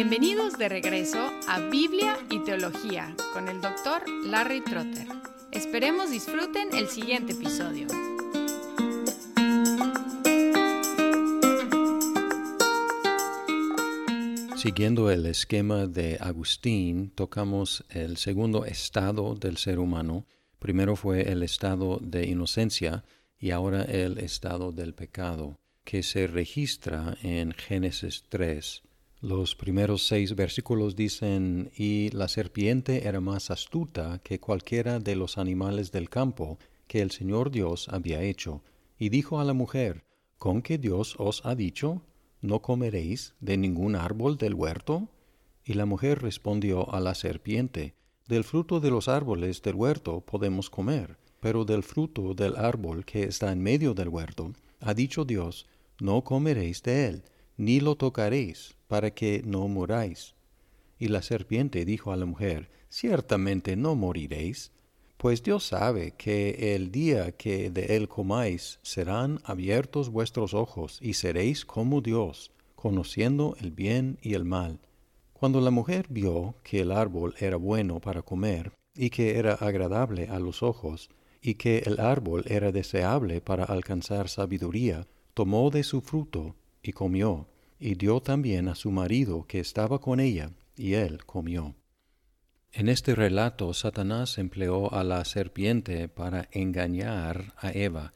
Bienvenidos de regreso a Biblia y Teología con el doctor Larry Trotter. Esperemos disfruten el siguiente episodio. Siguiendo el esquema de Agustín, tocamos el segundo estado del ser humano. Primero fue el estado de inocencia y ahora el estado del pecado, que se registra en Génesis 3. Los primeros seis versículos dicen, y la serpiente era más astuta que cualquiera de los animales del campo que el Señor Dios había hecho, y dijo a la mujer, ¿con qué Dios os ha dicho? ¿No comeréis de ningún árbol del huerto? Y la mujer respondió a la serpiente, Del fruto de los árboles del huerto podemos comer, pero del fruto del árbol que está en medio del huerto, ha dicho Dios, No comeréis de él, ni lo tocaréis, para que no muráis. Y la serpiente dijo a la mujer, Ciertamente no moriréis, pues Dios sabe que el día que de él comáis serán abiertos vuestros ojos y seréis como Dios, conociendo el bien y el mal. Cuando la mujer vio que el árbol era bueno para comer, y que era agradable a los ojos, y que el árbol era deseable para alcanzar sabiduría, tomó de su fruto y comió y dio también a su marido que estaba con ella, y él comió. En este relato Satanás empleó a la serpiente para engañar a Eva,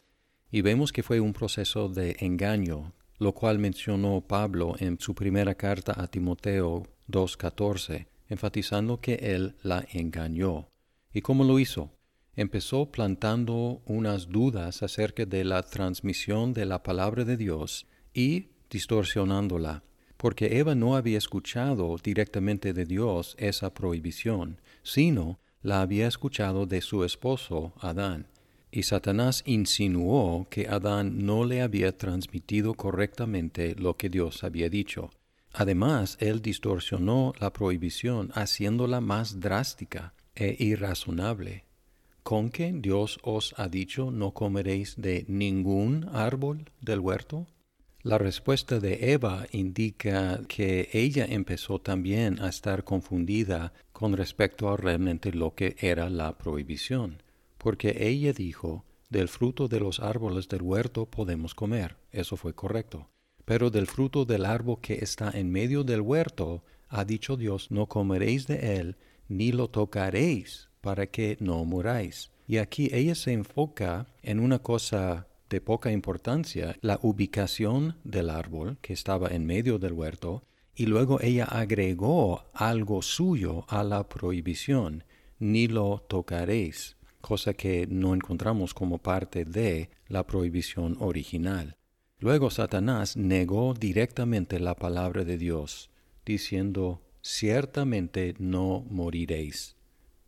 y vemos que fue un proceso de engaño, lo cual mencionó Pablo en su primera carta a Timoteo 2.14, enfatizando que él la engañó. ¿Y cómo lo hizo? Empezó plantando unas dudas acerca de la transmisión de la palabra de Dios y distorsionándola, porque Eva no había escuchado directamente de Dios esa prohibición, sino la había escuchado de su esposo Adán. Y Satanás insinuó que Adán no le había transmitido correctamente lo que Dios había dicho. Además, él distorsionó la prohibición haciéndola más drástica e irrazonable. ¿Con que Dios os ha dicho no comeréis de ningún árbol del huerto? La respuesta de Eva indica que ella empezó también a estar confundida con respecto a realmente lo que era la prohibición, porque ella dijo, del fruto de los árboles del huerto podemos comer, eso fue correcto, pero del fruto del árbol que está en medio del huerto, ha dicho Dios, no comeréis de él, ni lo tocaréis, para que no muráis. Y aquí ella se enfoca en una cosa de poca importancia la ubicación del árbol que estaba en medio del huerto, y luego ella agregó algo suyo a la prohibición, ni lo tocaréis, cosa que no encontramos como parte de la prohibición original. Luego Satanás negó directamente la palabra de Dios, diciendo, ciertamente no moriréis.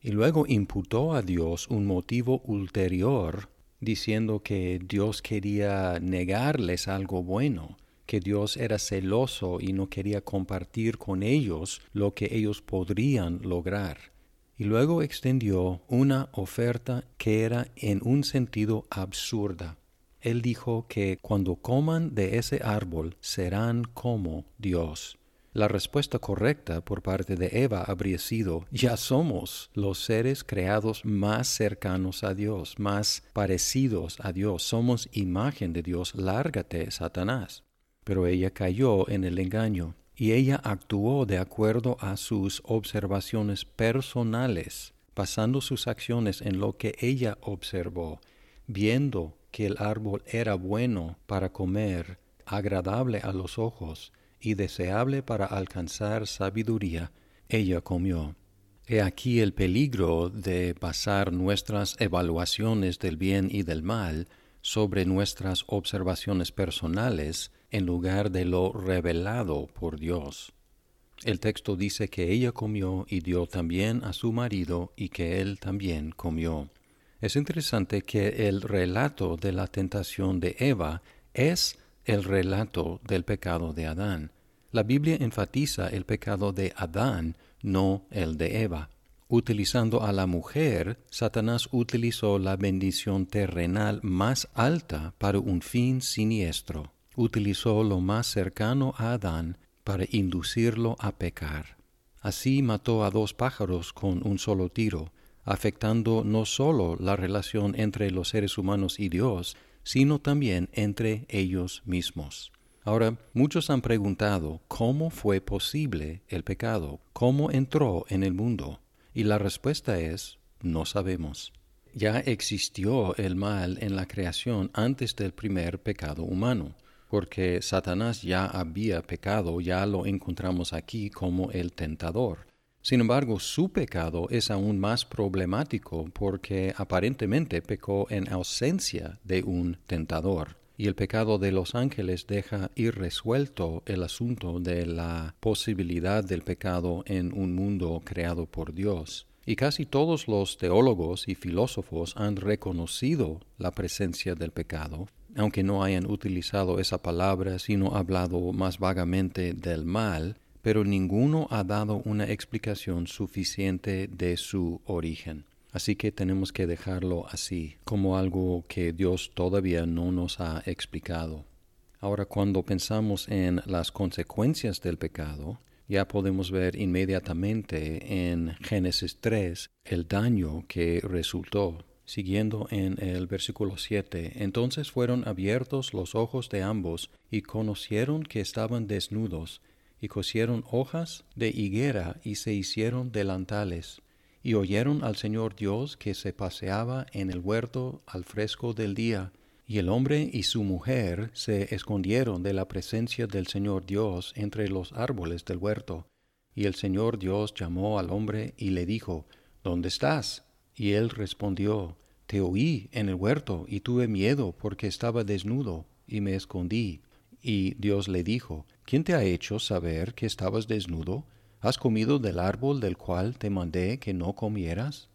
Y luego imputó a Dios un motivo ulterior diciendo que Dios quería negarles algo bueno, que Dios era celoso y no quería compartir con ellos lo que ellos podrían lograr. Y luego extendió una oferta que era en un sentido absurda. Él dijo que cuando coman de ese árbol serán como Dios. La respuesta correcta por parte de Eva habría sido, ya somos los seres creados más cercanos a Dios, más parecidos a Dios, somos imagen de Dios, lárgate, Satanás. Pero ella cayó en el engaño y ella actuó de acuerdo a sus observaciones personales, basando sus acciones en lo que ella observó, viendo que el árbol era bueno para comer, agradable a los ojos, y deseable para alcanzar sabiduría, ella comió. He aquí el peligro de basar nuestras evaluaciones del bien y del mal sobre nuestras observaciones personales en lugar de lo revelado por Dios. El texto dice que ella comió y dio también a su marido y que él también comió. Es interesante que el relato de la tentación de Eva es el relato del pecado de Adán. La Biblia enfatiza el pecado de Adán, no el de Eva. Utilizando a la mujer, Satanás utilizó la bendición terrenal más alta para un fin siniestro. Utilizó lo más cercano a Adán para inducirlo a pecar. Así mató a dos pájaros con un solo tiro, afectando no solo la relación entre los seres humanos y Dios, sino también entre ellos mismos. Ahora, muchos han preguntado cómo fue posible el pecado, cómo entró en el mundo, y la respuesta es no sabemos. Ya existió el mal en la creación antes del primer pecado humano porque Satanás ya había pecado, ya lo encontramos aquí como el tentador. Sin embargo, su pecado es aún más problemático porque aparentemente pecó en ausencia de un tentador. Y el pecado de los ángeles deja irresuelto el asunto de la posibilidad del pecado en un mundo creado por Dios. Y casi todos los teólogos y filósofos han reconocido la presencia del pecado, aunque no hayan utilizado esa palabra, sino hablado más vagamente del mal, pero ninguno ha dado una explicación suficiente de su origen. Así que tenemos que dejarlo así, como algo que Dios todavía no nos ha explicado. Ahora, cuando pensamos en las consecuencias del pecado, ya podemos ver inmediatamente en Génesis 3 el daño que resultó Siguiendo en el versículo 7, entonces fueron abiertos los ojos de ambos y conocieron que estaban desnudos, y cosieron hojas de higuera y se hicieron delantales, y oyeron al Señor Dios que se paseaba en el huerto al fresco del día, y el hombre y su mujer se escondieron de la presencia del Señor Dios entre los árboles del huerto. Y el Señor Dios llamó al hombre y le dijo, ¿Dónde estás? Y él respondió, Te oí en el huerto y tuve miedo porque estaba desnudo y me escondí. Y Dios le dijo, ¿quién te ha hecho saber que estabas desnudo? ¿Has comido del árbol del cual te mandé que no comieras?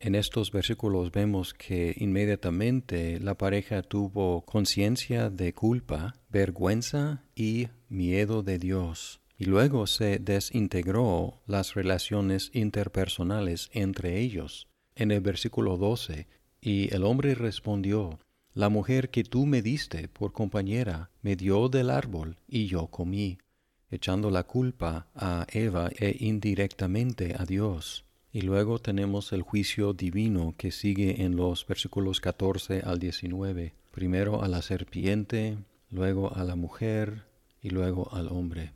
En estos versículos vemos que inmediatamente la pareja tuvo conciencia de culpa, vergüenza y miedo de Dios. Y luego se desintegró las relaciones interpersonales entre ellos en el versículo 12, y el hombre respondió, La mujer que tú me diste por compañera me dio del árbol y yo comí, echando la culpa a Eva e indirectamente a Dios. Y luego tenemos el juicio divino que sigue en los versículos 14 al 19, primero a la serpiente, luego a la mujer y luego al hombre.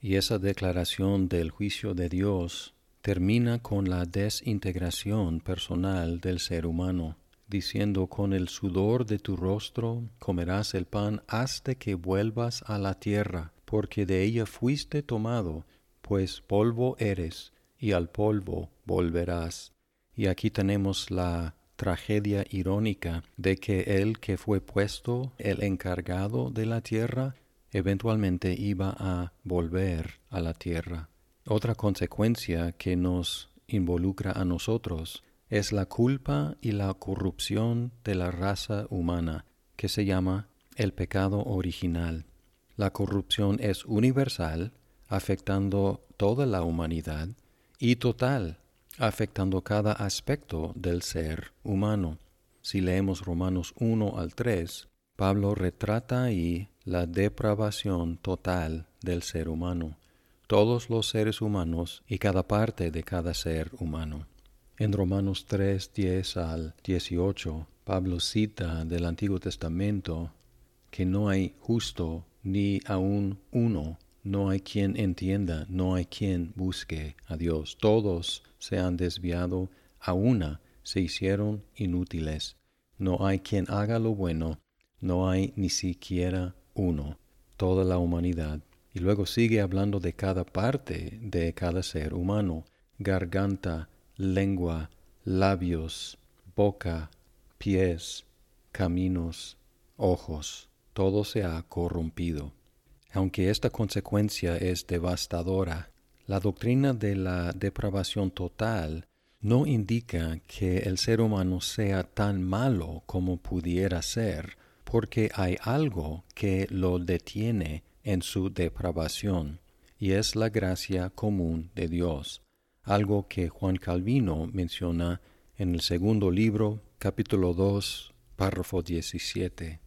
Y esa declaración del juicio de Dios termina con la desintegración personal del ser humano, diciendo con el sudor de tu rostro comerás el pan hasta que vuelvas a la tierra, porque de ella fuiste tomado, pues polvo eres, y al polvo volverás. Y aquí tenemos la tragedia irónica de que el que fue puesto el encargado de la tierra eventualmente iba a volver a la tierra. Otra consecuencia que nos involucra a nosotros es la culpa y la corrupción de la raza humana, que se llama el pecado original. La corrupción es universal, afectando toda la humanidad, y total, afectando cada aspecto del ser humano. Si leemos Romanos 1 al 3, Pablo retrata ahí la depravación total del ser humano todos los seres humanos y cada parte de cada ser humano. En Romanos 3, 10 al 18, Pablo cita del Antiguo Testamento que no hay justo ni aun uno, no hay quien entienda, no hay quien busque a Dios. Todos se han desviado, a una se hicieron inútiles. No hay quien haga lo bueno, no hay ni siquiera uno. Toda la humanidad y luego sigue hablando de cada parte de cada ser humano, garganta, lengua, labios, boca, pies, caminos, ojos, todo se ha corrompido. Aunque esta consecuencia es devastadora, la doctrina de la depravación total no indica que el ser humano sea tan malo como pudiera ser, porque hay algo que lo detiene en su depravación, y es la gracia común de Dios, algo que Juan Calvino menciona en el segundo libro, capítulo 2, párrafo 17.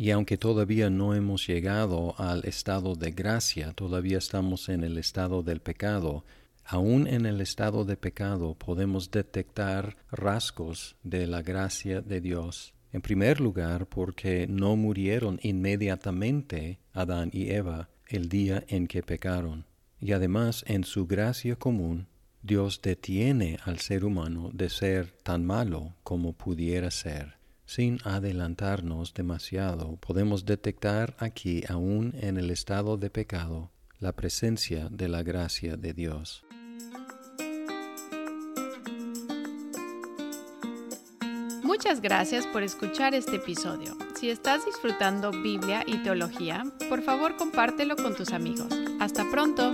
Y aunque todavía no hemos llegado al estado de gracia, todavía estamos en el estado del pecado, aún en el estado de pecado podemos detectar rasgos de la gracia de Dios. En primer lugar, porque no murieron inmediatamente Adán y Eva el día en que pecaron. Y además, en su gracia común, Dios detiene al ser humano de ser tan malo como pudiera ser. Sin adelantarnos demasiado, podemos detectar aquí, aún en el estado de pecado, la presencia de la gracia de Dios. Muchas gracias por escuchar este episodio. Si estás disfrutando Biblia y teología, por favor compártelo con tus amigos. Hasta pronto.